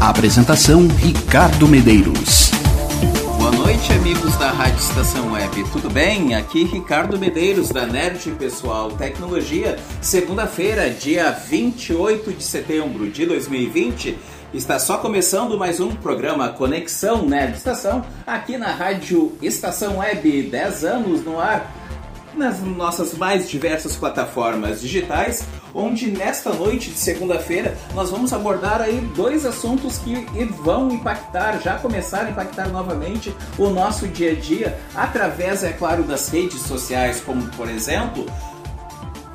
Apresentação Ricardo Medeiros. Boa noite, amigos da Rádio Estação Web. Tudo bem? Aqui Ricardo Medeiros da Nerd Pessoal Tecnologia. Segunda-feira, dia 28 de setembro de 2020. Está só começando mais um programa Conexão Nerd Estação aqui na Rádio Estação Web. 10 anos no ar nas nossas mais diversas plataformas digitais, onde nesta noite de segunda-feira nós vamos abordar aí dois assuntos que vão impactar, já começaram a impactar novamente o nosso dia a dia através, é claro, das redes sociais, como por exemplo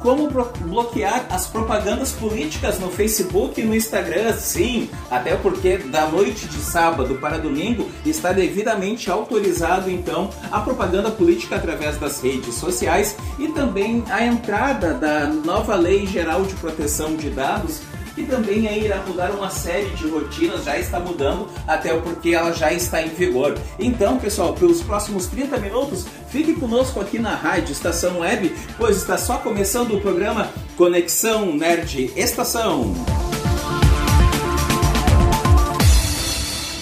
como bloquear as propagandas políticas no Facebook e no Instagram, sim, até porque da noite de sábado para domingo está devidamente autorizado então a propaganda política através das redes sociais e também a entrada da nova Lei Geral de Proteção de Dados que também aí irá mudar uma série de rotinas, já está mudando, até porque ela já está em vigor. Então, pessoal, pelos próximos 30 minutos, fique conosco aqui na Rádio Estação Web, pois está só começando o programa Conexão Nerd Estação.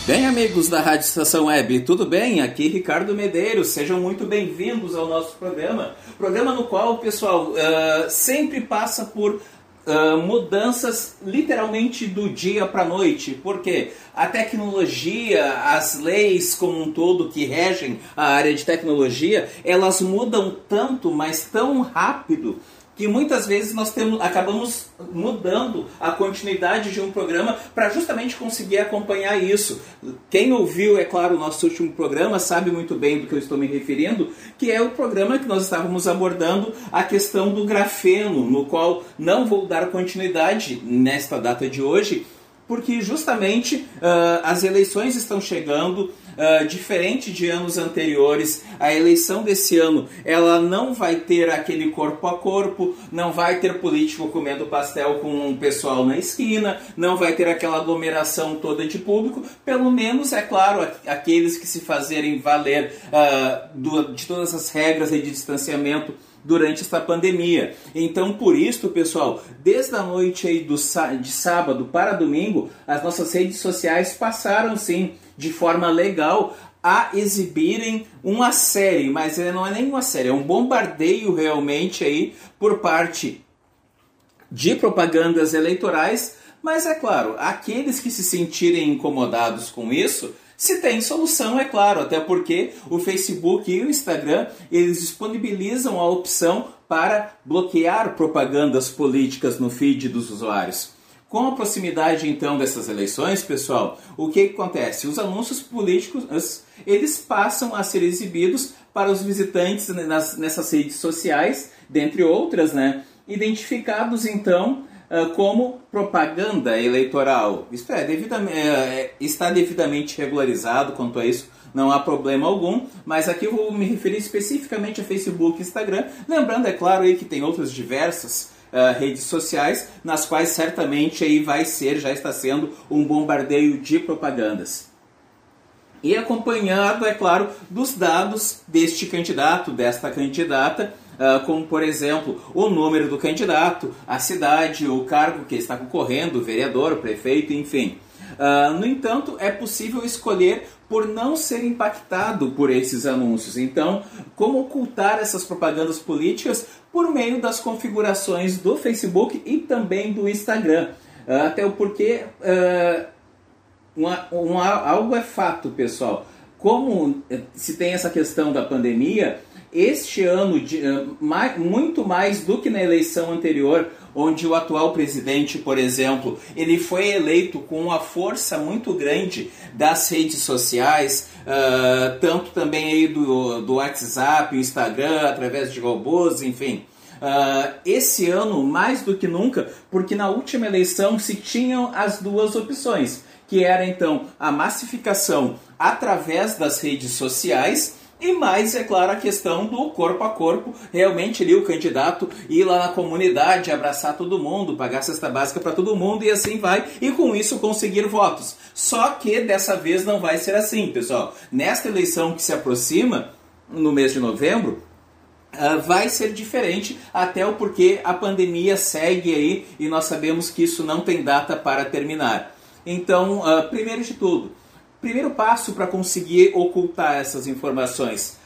Bem, amigos da Rádio Estação Web, tudo bem? Aqui Ricardo Medeiros, sejam muito bem-vindos ao nosso programa. Programa no qual, pessoal, uh, sempre passa por Uh, mudanças literalmente do dia para a noite, porque a tecnologia, as leis como um todo que regem a área de tecnologia, elas mudam tanto, mas tão rápido que muitas vezes nós temos, acabamos mudando a continuidade de um programa para justamente conseguir acompanhar isso. Quem ouviu, é claro, o nosso último programa sabe muito bem do que eu estou me referindo, que é o programa que nós estávamos abordando a questão do grafeno, no qual não vou dar continuidade nesta data de hoje, porque justamente uh, as eleições estão chegando, uh, diferente de anos anteriores, a eleição desse ano ela não vai ter aquele corpo a corpo, não vai ter político comendo pastel com um pessoal na esquina, não vai ter aquela aglomeração toda de público, pelo menos, é claro, aqueles que se fazerem valer uh, do, de todas as regras de distanciamento durante esta pandemia. Então, por isso, pessoal, desde a noite aí do, de sábado para domingo, as nossas redes sociais passaram sim de forma legal a exibirem uma série, mas não é nem uma série, é um bombardeio realmente aí por parte de propagandas eleitorais, mas é claro, aqueles que se sentirem incomodados com isso, se tem solução, é claro, até porque o Facebook e o Instagram eles disponibilizam a opção para bloquear propagandas políticas no feed dos usuários. Com a proximidade então dessas eleições, pessoal, o que acontece? Os anúncios políticos eles passam a ser exibidos para os visitantes nessas redes sociais, dentre outras, né? Identificados então como propaganda eleitoral. Isto é, devidamente, é, é, está devidamente regularizado quanto a isso, não há problema algum, mas aqui eu vou me referir especificamente a Facebook e Instagram, lembrando, é claro, aí que tem outras diversas uh, redes sociais, nas quais certamente aí vai ser, já está sendo, um bombardeio de propagandas. E acompanhado, é claro, dos dados deste candidato, desta candidata, como por exemplo o número do candidato, a cidade, o cargo que está concorrendo, o vereador, o prefeito, enfim. Uh, no entanto, é possível escolher por não ser impactado por esses anúncios. Então, como ocultar essas propagandas políticas por meio das configurações do Facebook e também do Instagram? Uh, até o porquê uma, uma, algo é fato, pessoal. Como eh, se tem essa questão da pandemia, este ano, eh, muito mais do que na eleição anterior, onde o atual presidente, por exemplo, ele foi eleito com uma força muito grande das redes sociais, uh, tanto também aí do, do WhatsApp, Instagram, através de robôs, enfim. uh, esse ano mais do que nunca, porque na última eleição se tinham as duas opções, que era então a massificação através das redes sociais e mais, é claro, a questão do corpo a corpo, realmente ali o candidato ir lá na comunidade, abraçar todo mundo, pagar cesta básica para todo mundo e assim vai, e com isso conseguir votos. Só que dessa vez não vai ser assim, pessoal. Nesta eleição que se aproxima, no mês de novembro, Uh, vai ser diferente, até o porquê a pandemia segue aí e nós sabemos que isso não tem data para terminar. Então, uh, primeiro de tudo, primeiro passo para conseguir ocultar essas informações.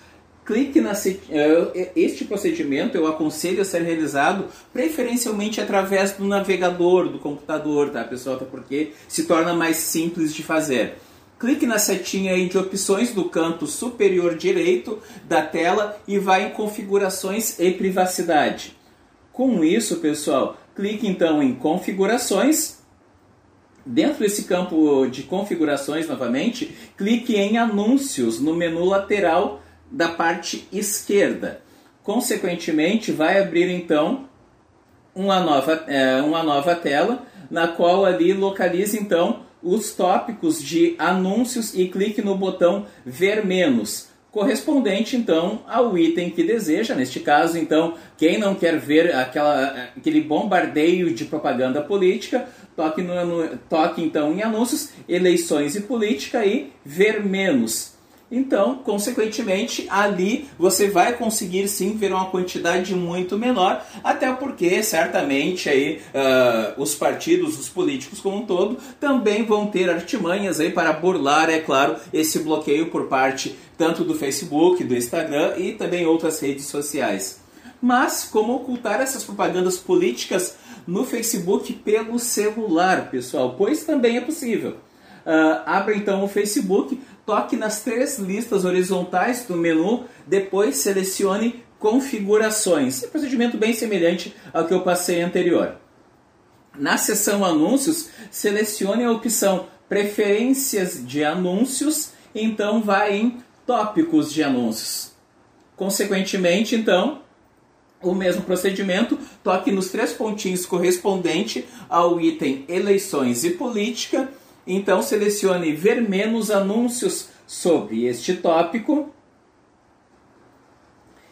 Clique na uh, este procedimento eu aconselho a ser realizado preferencialmente através do navegador do computador, tá, pessoal? Porque se torna mais simples de fazer. Clique na setinha aí de opções do canto superior direito da tela e vá em configurações e privacidade. Com isso, pessoal, clique então em configurações. Dentro desse campo de configurações, novamente, clique em anúncios no menu lateral da parte esquerda. Consequentemente, vai abrir então uma nova, é, uma nova tela, na qual ali localiza então os tópicos de anúncios e clique no botão ver menos, correspondente então ao item que deseja. Neste caso, então, quem não quer ver aquela, aquele bombardeio de propaganda política, toque, no, toque então em anúncios, eleições e política e ver menos. Então, consequentemente, ali você vai conseguir sim ver uma quantidade muito menor, até porque certamente aí uh, os partidos, os políticos como um todo, também vão ter artimanhas aí para burlar, é claro, esse bloqueio por parte tanto do Facebook, do Instagram e também outras redes sociais. Mas como ocultar essas propagandas políticas no Facebook pelo celular, pessoal? Pois também é possível. Uh, abra então o Facebook, toque nas três listas horizontais do menu, depois selecione configurações. É um procedimento bem semelhante ao que eu passei anterior. Na seção anúncios, selecione a opção preferências de anúncios, então vai em tópicos de anúncios. Consequentemente, então, o mesmo procedimento, toque nos três pontinhos correspondente ao item eleições e política então selecione ver menos anúncios sobre este tópico.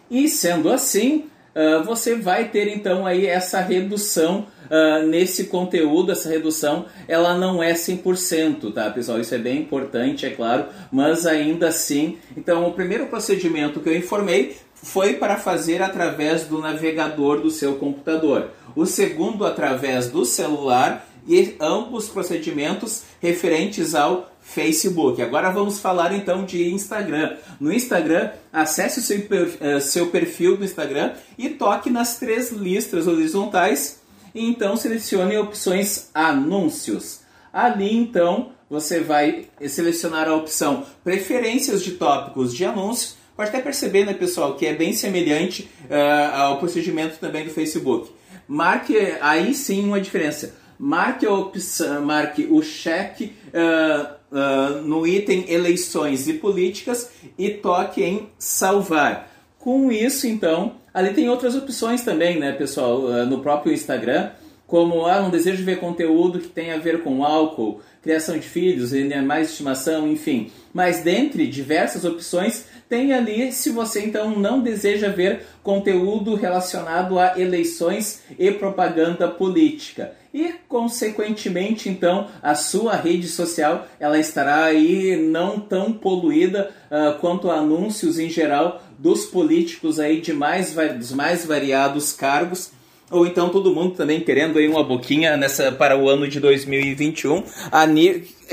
E sendo assim, uh, você vai ter então aí essa redução uh, nesse conteúdo, essa redução ela não é 100%, tá pessoal? Isso é bem importante, é claro, mas ainda assim. Então o primeiro procedimento que eu informei foi para fazer através do navegador do seu computador. O segundo através do celular e ambos procedimentos referentes ao Facebook. Agora vamos falar então de Instagram. No Instagram, acesse o seu, uh, seu perfil do Instagram e toque nas três listas horizontais e então selecione opções anúncios. Ali então você vai selecionar a opção preferências de tópicos de anúncios. Pode até perceber, né, pessoal, que é bem semelhante uh, ao procedimento também do Facebook. Marque aí sim uma diferença marque, a opção, marque o cheque uh, uh, no item eleições e políticas e toque em salvar. Com isso, então, ali tem outras opções também, né, pessoal, uh, no próprio Instagram, como ah, um desejo de ver conteúdo que tem a ver com álcool, criação de filhos, animais de estimação, enfim. Mas dentre diversas opções, tem ali se você então não deseja ver conteúdo relacionado a eleições e propaganda política. E, consequentemente, então, a sua rede social ela estará aí não tão poluída uh, quanto anúncios em geral dos políticos aí de mais, dos mais variados cargos ou então todo mundo também querendo aí uma boquinha nessa para o ano de 2021, a,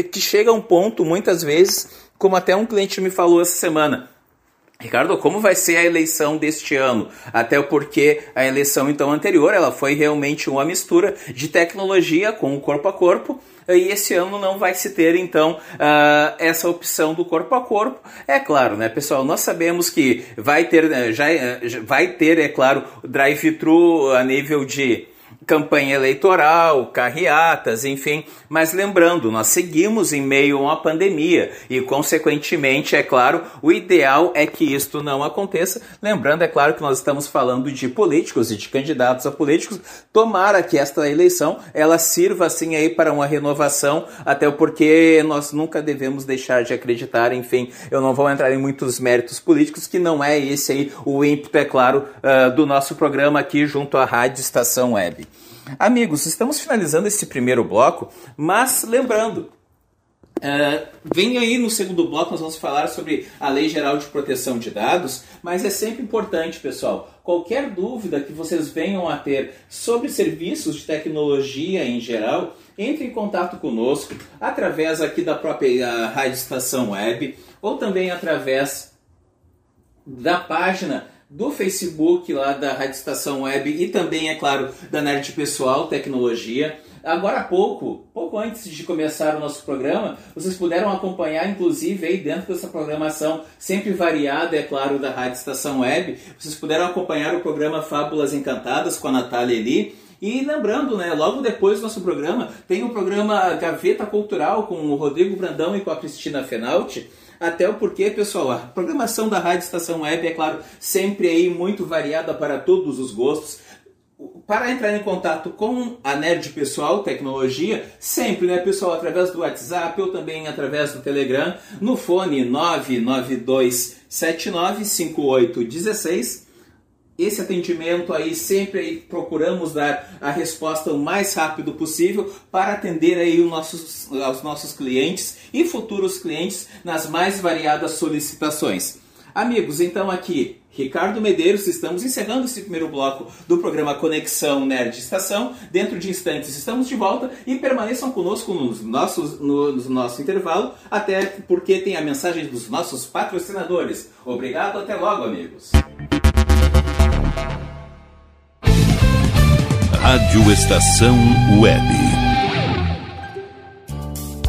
que chega a um ponto muitas vezes, como até um cliente me falou essa semana, Ricardo, como vai ser a eleição deste ano? Até porque a eleição então anterior ela foi realmente uma mistura de tecnologia com o corpo a corpo e esse ano não vai se ter então uh, essa opção do corpo a corpo. É claro, né, pessoal? Nós sabemos que vai ter, eh, já, vai ter, é claro, drive-thru a nível de campanha eleitoral, carreatas, enfim. Mas lembrando, nós seguimos em meio a uma pandemia e, consequentemente, é claro, o ideal é que isto não aconteça. Lembrando, é claro, que nós estamos falando de políticos e de candidatos a políticos. Tomara que esta eleição ela sirva assim aí para uma renovação, até porque nós nunca devemos deixar de acreditar. Enfim, eu não vou entrar em muitos méritos políticos, que não é esse aí o ímpeto, é claro, uh, do nosso programa aqui junto à Rádio Estação Web. Amigos, estamos finalizando esse primeiro bloco, mas lembrando, Uh, vem aí no segundo bloco, nós vamos falar sobre a Lei Geral de Proteção de Dados, mas é sempre importante, pessoal, qualquer dúvida que vocês venham a ter sobre serviços de tecnologia em geral, entre em contato conosco através aqui da própria Rádio Estação Web ou também através da página do Facebook lá da Rádio Estação Web e também, é claro, da Nerd Pessoal Tecnologia. Agora há pouco, pouco antes de começar o nosso programa, vocês puderam acompanhar, inclusive, aí dentro dessa programação sempre variada, é claro, da Rádio Estação Web, vocês puderam acompanhar o programa Fábulas Encantadas com a Natália Eli. E lembrando, né, logo depois do nosso programa, tem o programa Gaveta Cultural com o Rodrigo Brandão e com a Cristina Fenalti até o porquê, pessoal, a programação da Rádio Estação Web é, claro, sempre aí muito variada para todos os gostos. Para entrar em contato com a Nerd Pessoal Tecnologia, sempre, né, pessoal, através do WhatsApp ou também através do Telegram, no fone 992795816 esse atendimento aí sempre aí procuramos dar a resposta o mais rápido possível para atender aí os nossos, aos nossos clientes e futuros clientes nas mais variadas solicitações. Amigos, então aqui Ricardo Medeiros, estamos encerrando esse primeiro bloco do programa Conexão Nerd Estação. Dentro de instantes estamos de volta e permaneçam conosco nos nossos, no, no nosso intervalo, até porque tem a mensagem dos nossos patrocinadores. Obrigado, até logo, amigos. Rádio Estação Web.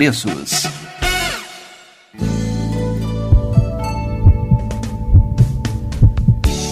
preços.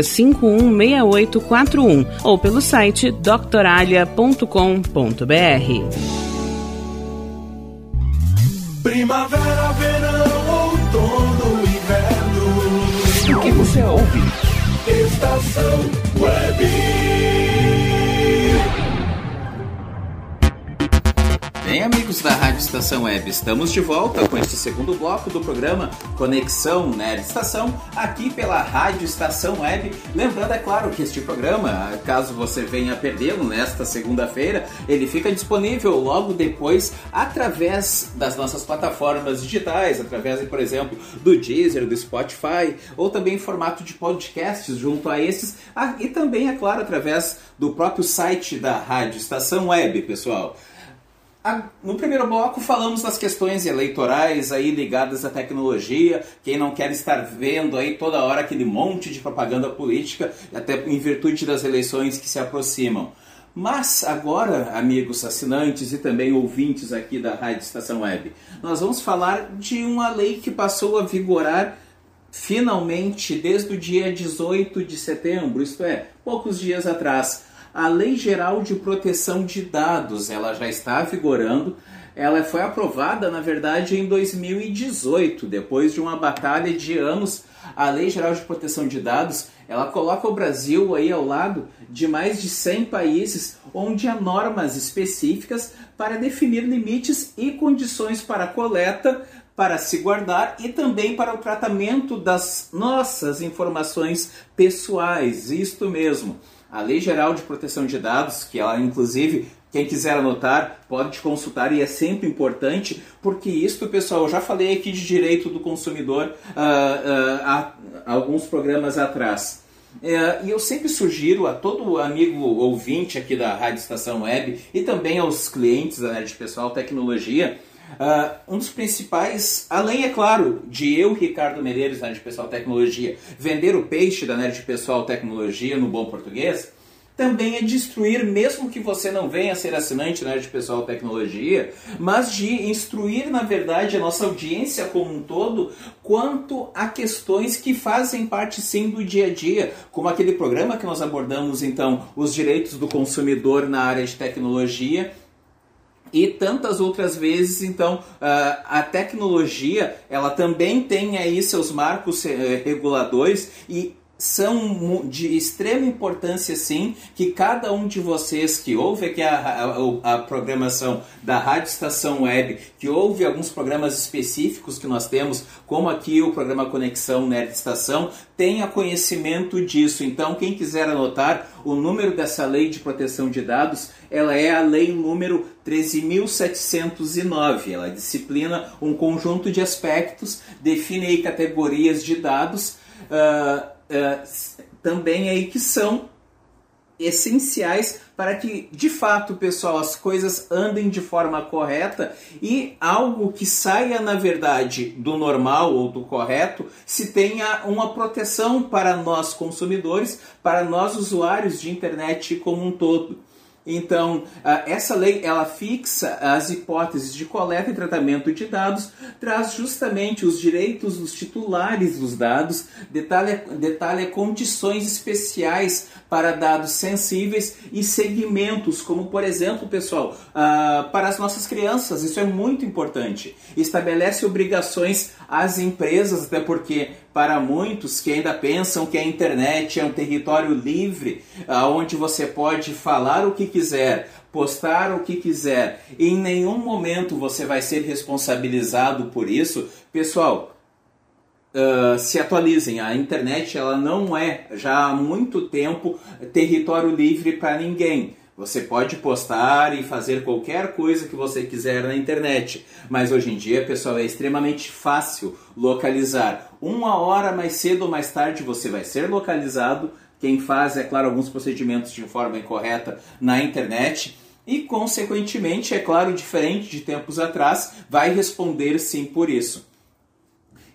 33516841 ou pelo site doctoralha.com.br. Primavera, verão, outono, inverno. O que você ouve? Estação Web. Bem, amigos da Rádio Estação Web, estamos de volta com este segundo bloco do programa Conexão Nerd Estação, aqui pela Rádio Estação Web. Lembrando, é claro, que este programa, caso você venha perdê-lo nesta segunda-feira, ele fica disponível logo depois através das nossas plataformas digitais, através, por exemplo, do Deezer, do Spotify, ou também em formato de podcasts junto a esses, ah, e também, é claro, através do próprio site da Rádio Estação Web, pessoal. No primeiro bloco falamos das questões eleitorais aí ligadas à tecnologia, quem não quer estar vendo aí toda hora aquele monte de propaganda política, até em virtude das eleições que se aproximam. Mas agora, amigos assinantes e também ouvintes aqui da Rádio Estação Web, nós vamos falar de uma lei que passou a vigorar finalmente desde o dia 18 de setembro, isto é, poucos dias atrás a Lei Geral de Proteção de Dados, ela já está vigorando. Ela foi aprovada, na verdade, em 2018, depois de uma batalha de anos. A Lei Geral de Proteção de Dados, ela coloca o Brasil aí ao lado de mais de 100 países onde há normas específicas para definir limites e condições para coleta, para se guardar e também para o tratamento das nossas informações pessoais. Isto mesmo a Lei Geral de Proteção de Dados, que ela inclusive quem quiser anotar pode consultar e é sempre importante, porque isso, pessoal, eu já falei aqui de direito do consumidor uh, uh, alguns programas atrás. É, e eu sempre sugiro a todo amigo ouvinte aqui da Rádio Estação Web e também aos clientes da Nerd Pessoal Tecnologia Uh, um dos principais, além, é claro, de eu, Ricardo Medeiros, Nerd Pessoal Tecnologia, vender o peixe da Nerd Pessoal Tecnologia no bom português, também é destruir, mesmo que você não venha a ser assinante da Nerd Pessoal Tecnologia, mas de instruir, na verdade, a nossa audiência como um todo quanto a questões que fazem parte sim do dia a dia, como aquele programa que nós abordamos, então, os direitos do consumidor na área de tecnologia e tantas outras vezes então a tecnologia ela também tem aí seus marcos eh, reguladores e são de extrema importância, sim, que cada um de vocês que ouve aqui a, a, a, programação da Rádio Estação Web, que ouve alguns programas específicos que nós temos, como aqui o programa Conexão Nerd Estação, tenha conhecimento disso. Então, quem quiser anotar, o número dessa lei de proteção de dados, ela é a lei número 13.709. Ela disciplina um conjunto de aspectos, define categorias de dados. Uh, uh, também aí que são essenciais para que de fato, pessoal, as coisas andem de forma correta e algo que saia na verdade do normal ou do correto se tenha uma proteção para nós consumidores, para nós usuários de internet como um todo. Então, essa lei ela fixa as hipóteses de coleta e tratamento de dados, traz justamente os direitos dos titulares dos dados, detalha, detalha condições especiais para dados sensíveis e segmentos, como por exemplo, pessoal, para as nossas crianças, isso é muito importante. Estabelece obrigações às empresas, até porque para muitos que ainda pensam que a internet é um território livre, onde você pode falar o que quiser, postar o que quiser, e em nenhum momento você vai ser responsabilizado por isso, pessoal. Uh, se atualizem. A internet ela não é já há muito tempo território livre para ninguém. Você pode postar e fazer qualquer coisa que você quiser na internet, mas hoje em dia, pessoal, é extremamente fácil localizar. Uma hora mais cedo ou mais tarde você vai ser localizado. Quem faz, é claro, alguns procedimentos de forma incorreta na internet e, consequentemente, é claro, diferente de tempos atrás, vai responder sim por isso.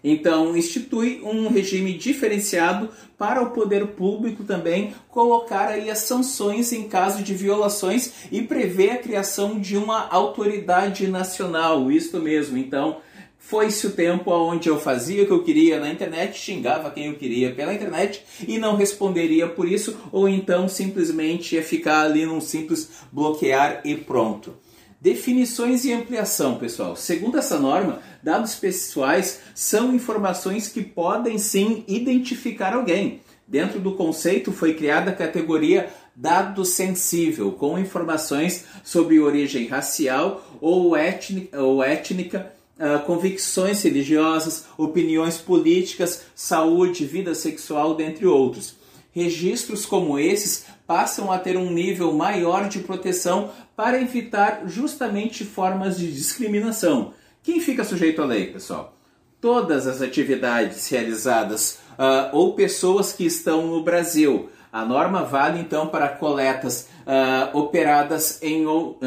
Então, institui um regime diferenciado para o poder público também colocar aí as sanções em caso de violações e prevê a criação de uma autoridade nacional, isto mesmo. Então, foi-se o tempo onde eu fazia o que eu queria na internet, xingava quem eu queria pela internet e não responderia por isso, ou então simplesmente ia ficar ali num simples bloquear e pronto. Definições e ampliação, pessoal. Segundo essa norma, dados pessoais são informações que podem sim identificar alguém. Dentro do conceito foi criada a categoria dado sensível, com informações sobre origem racial ou étnica, ou étnica uh, convicções religiosas, opiniões políticas, saúde, vida sexual, dentre outros. Registros como esses passam a ter um nível maior de proteção para evitar justamente formas de discriminação. Quem fica sujeito à lei, pessoal? Todas as atividades realizadas uh, ou pessoas que estão no Brasil. A norma vale então para coletas uh, operadas em, uh,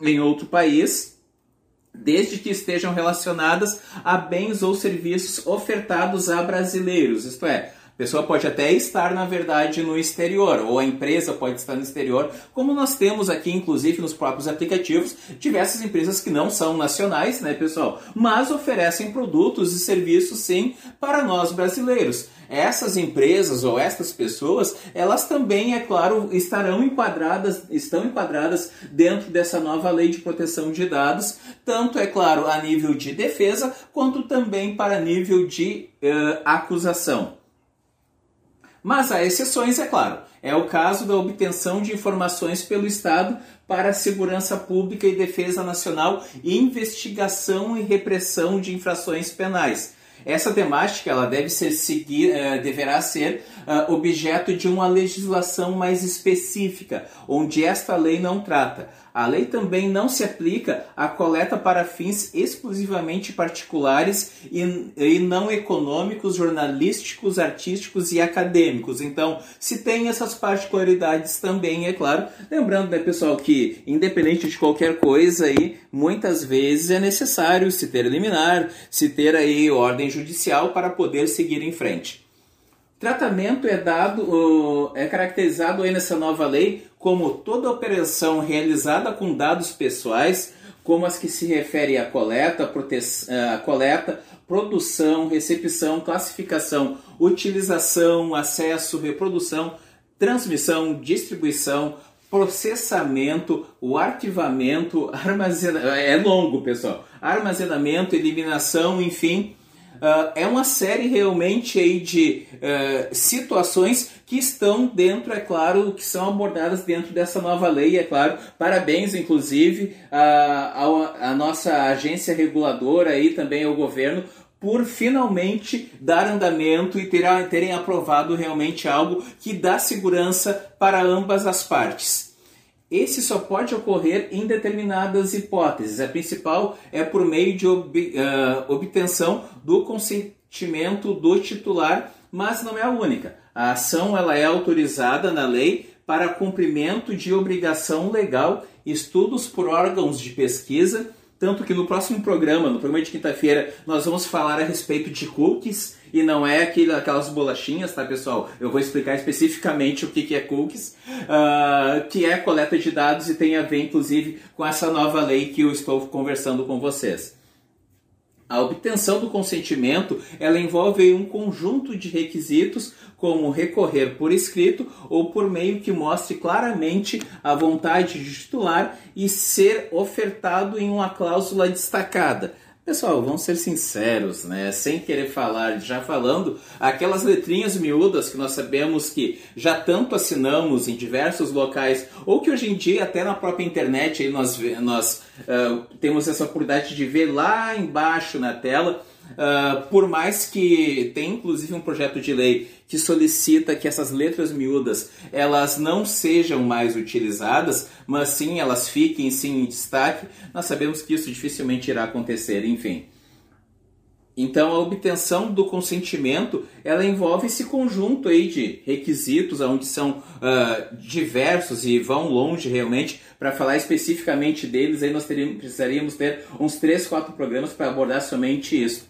em outro país, desde que estejam relacionadas a bens ou serviços ofertados a brasileiros, isto é, pessoa pode até estar, na verdade, no exterior, ou a empresa pode estar no exterior, como nós temos aqui, inclusive, nos próprios aplicativos, diversas empresas que não são nacionais, né, pessoal? Mas oferecem produtos e serviços, sim, para nós brasileiros. Essas empresas ou estas pessoas, elas também, é claro, estarão enquadradas, estão enquadradas dentro dessa nova lei de proteção de dados, tanto, é claro, a nível de defesa, quanto também para nível de uh, acusação. Mas há exceções, é claro. É o caso da obtenção de informações pelo Estado para a segurança pública e defesa nacional investigação e repressão de infrações penais. Essa temática ela deve ser seguir, uh, deverá ser uh, objeto de uma legislação mais específica, onde esta lei não trata. A lei também não se aplica à coleta para fins exclusivamente particulares e, e, não econômicos, jornalísticos, artísticos e acadêmicos. Então, se tem essas particularidades também, é claro. Lembrando, né, pessoal, que independente de qualquer coisa aí, muitas vezes é necessário se ter liminar, se ter aí ordem judicial para poder seguir em frente. Tratamento é dado, é caracterizado aí nessa nova lei como toda operação realizada com dados pessoais, como as que se referem à coleta, proteção, coleta, produção, recepção, classificação, utilização, acesso, reprodução, transmissão, distribuição, processamento, o arquivamento, armazenamento, é longo, pessoal, armazenamento, eliminação, enfim, Uh, é uma série realmente aí de uh, situações que estão dentro, é claro, que são abordadas dentro dessa nova lei, é claro. Parabéns, inclusive, à, nossa agência reguladora e também ao governo por finalmente dar andamento e ter, terem aprovado realmente algo que dá segurança para ambas as partes. Esse só pode ocorrer em determinadas hipóteses. A principal é por meio de ob, uh, obtenção do consentimento do titular, mas não é a única. A ação ela é autorizada na lei para cumprimento de obrigação legal, estudos por órgãos de pesquisa, Tanto que no próximo programa, no programa de quinta-feira, nós vamos falar a respeito de cookies e não é aquele, aquelas bolachinhas, tá pessoal? Eu vou explicar especificamente o que, que é cookies, uh, que é coleta de dados e tem a ver inclusive com essa nova lei que eu estou conversando com vocês. A obtenção do consentimento ela envolve um conjunto de requisitos, como recorrer por escrito ou por meio que mostre claramente a vontade de titular e ser ofertado em uma cláusula destacada. Pessoal, vamos ser sinceros, né? Sem querer falar, já falando, aquelas letrinhas miúdas que nós sabemos que já tanto assinamos em diversos locais, ou que hoje em dia até na própria internet aí nós, nós uh, temos essa oportunidade de ver lá embaixo na tela, Uh, por mais que tem inclusive um projeto de lei que solicita que essas letras miúdas elas não sejam mais utilizadas, mas sim elas fiquem sim em destaque, nós sabemos que isso dificilmente irá acontecer, enfim. Então a obtenção do consentimento ela envolve esse conjunto aí de requisitos, onde são uh, diversos e vão longe realmente. Para falar especificamente deles, aí nós teríamos, precisaríamos ter uns 3, 4 programas para abordar somente isso.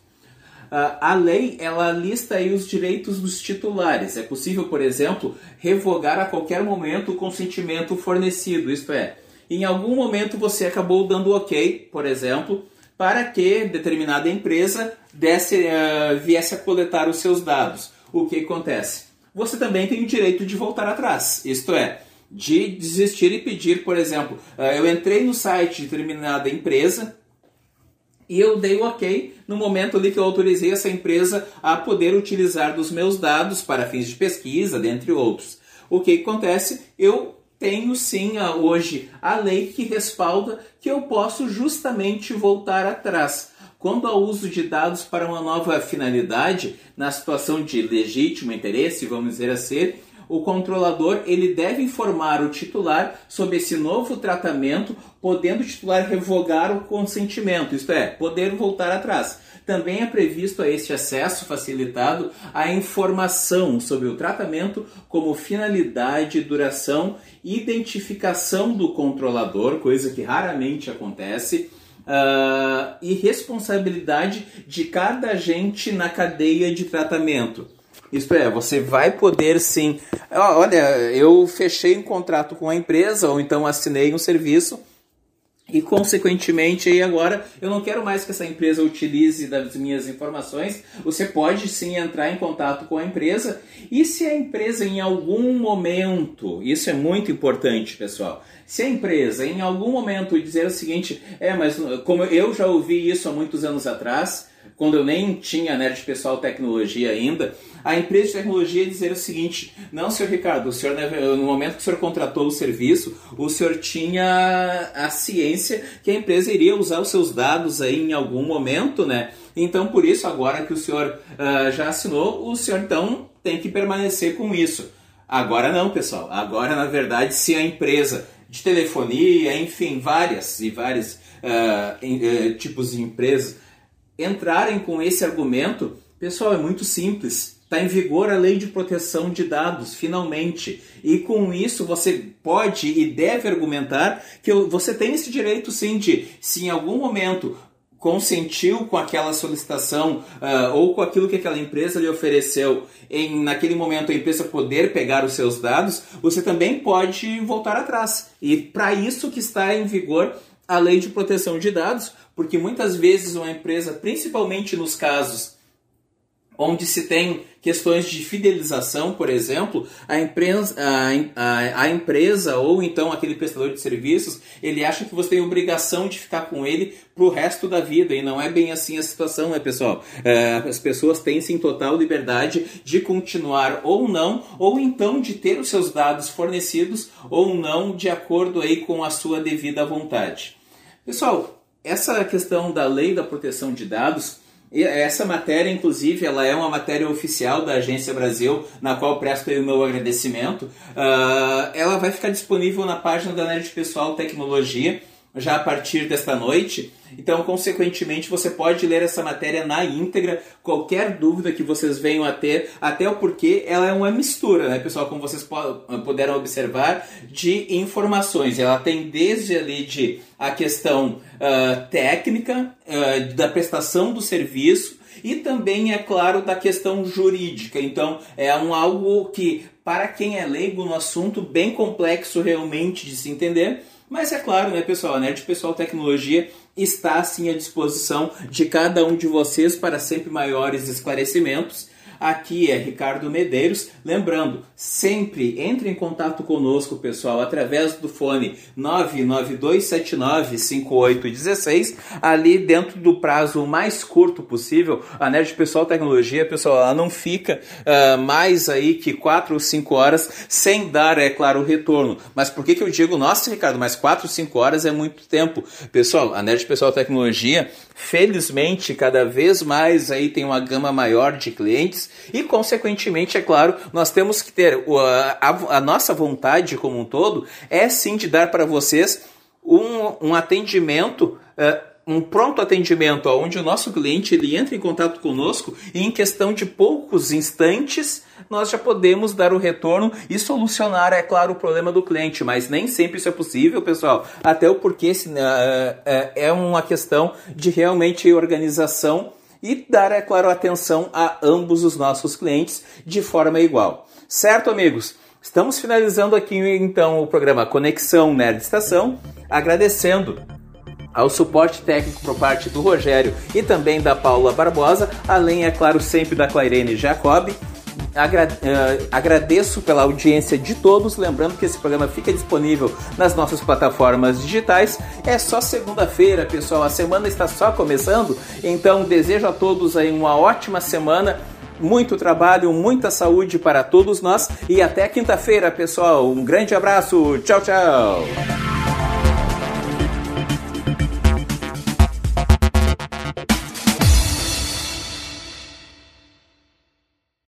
Uh, a lei ela lista aí os direitos dos titulares. É possível, por exemplo, revogar a qualquer momento o consentimento fornecido. Isto é, em algum momento você acabou dando ok, por exemplo, para que determinada empresa desse, uh, viesse a coletar os seus dados. O que acontece? Você também tem o direito de voltar atrás. Isto é, de desistir e pedir, por exemplo, uh, eu entrei no site de determinada empresa e eu dei o ok no momento ali que eu autorizei essa empresa a poder utilizar dos meus dados para fins de pesquisa, dentre outros. O que acontece? Eu tenho sim hoje a lei que respalda que eu posso justamente voltar atrás. Quando há uso de dados para uma nova finalidade, na situação de legítimo interesse, vamos dizer assim, o controlador ele deve informar o titular sobre esse novo tratamento, podendo o titular revogar o consentimento, isto é, poder voltar atrás. Também é previsto a este acesso facilitado a informação sobre o tratamento como finalidade, duração, identificação do controlador, coisa que raramente acontece, uh, e responsabilidade de cada agente na cadeia de tratamento. Isto é, você vai poder sim. Olha, eu fechei um contrato com a empresa ou então assinei um serviço e consequentemente aí agora eu não quero mais que essa empresa utilize das minhas informações. Você pode sim entrar em contato com a empresa e se a empresa em algum momento, isso é muito importante, pessoal. Se a empresa em algum momento dizer o seguinte, é, mas como eu já ouvi isso há muitos anos atrás, quando eu nem tinha Nerd Pessoal Tecnologia ainda, a empresa de tecnologia dizer o seguinte: não, senhor Ricardo, o senhor, no momento que o senhor contratou o serviço, o senhor tinha a ciência que a empresa iria usar os seus dados aí em algum momento, né? Então, por isso, agora que o senhor uh, já assinou, o senhor então tem que permanecer com isso. Agora não, pessoal. Agora, na verdade, se a empresa de telefonia, enfim, várias e vários uh, uh, tipos de empresas entrarem com esse argumento, pessoal, é muito simples. Está em vigor a lei de proteção de dados, finalmente. E com isso você pode e deve argumentar que você tem esse direito sim de, se em algum momento consentiu com aquela solicitação uh, ou com aquilo que aquela empresa lhe ofereceu, em naquele momento a empresa poder pegar os seus dados, você também pode voltar atrás. E para isso que está em vigor a lei de proteção de dados, porque muitas vezes uma empresa, principalmente nos casos onde se tem questões de fidelização, por exemplo, a empresa, a, a, a, empresa ou então aquele prestador de serviços, ele acha que você tem obrigação de ficar com ele para o resto da vida, e não é bem assim a situação, né, pessoal? É, as pessoas têm sim total liberdade de continuar ou não, ou então de ter os seus dados fornecidos ou não, de acordo aí com a sua devida vontade. Pessoal, essa questão da lei da proteção de dados essa matéria, inclusive, ela é uma matéria oficial da Agência Brasil, na qual presto o meu agradecimento. Uh, ela vai ficar disponível na página da Nerd Pessoal Tecnologia, já a partir desta noite. Então, consequentemente, você pode ler essa matéria na íntegra. Qualquer dúvida que vocês venham a ter, até o porquê, ela é uma mistura, né, pessoal? Como vocês puderam observar, de informações. Ela tem desde ali de a questão uh, técnica uh, da prestação do serviço e também, é claro, da questão jurídica. Então, é um algo que, para quem é leigo no assunto, bem complexo realmente de se entender. Mas é claro, né, pessoal, a Nerd Pessoal Tecnologia está assim à disposição de cada um de vocês para sempre maiores esclarecimentos. Aqui é Ricardo Medeiros. Lembrando, sempre entre em contato conosco, pessoal, através do fone 992795816, ali dentro do prazo mais curto possível. A Nerd Pessoal Tecnologia, pessoal, ela não fica uh, mais aí que 4 ou 5 horas sem dar, é claro, o retorno. Mas por que, que eu digo, nossa, Ricardo, mas 4 ou 5 horas é muito tempo? Pessoal, a Nerd Pessoal Tecnologia, felizmente, cada vez mais aí tem uma gama maior de clientes e, consequentemente, é claro, nós temos que ter a, a, nossa vontade como um todo é sim de dar para vocês um, um atendimento. Uh, um pronto atendimento onde o nosso cliente ele entra em contato conosco e em questão de poucos instantes nós já podemos dar o retorno e solucionar, é claro, o problema do cliente, mas nem sempre isso é possível, pessoal, até o porquê uh, uh, é uma questão de realmente organização e dar, é claro, atenção a ambos os nossos clientes de forma igual. Certo, amigos? Estamos finalizando aqui então o programa Conexão Nerd Estação, agradecendo ao suporte técnico por parte do Rogério e também da Paula Barbosa, além, é claro, sempre da Clairene Jacob Agra uh, agradeço pela audiência de todos. Lembrando que esse programa fica disponível nas nossas plataformas digitais. É só segunda-feira, pessoal. A semana está só começando. Então, desejo a todos aí uma ótima semana. Muito trabalho, muita saúde para todos nós. E até quinta-feira, pessoal. Um grande abraço. Tchau, tchau.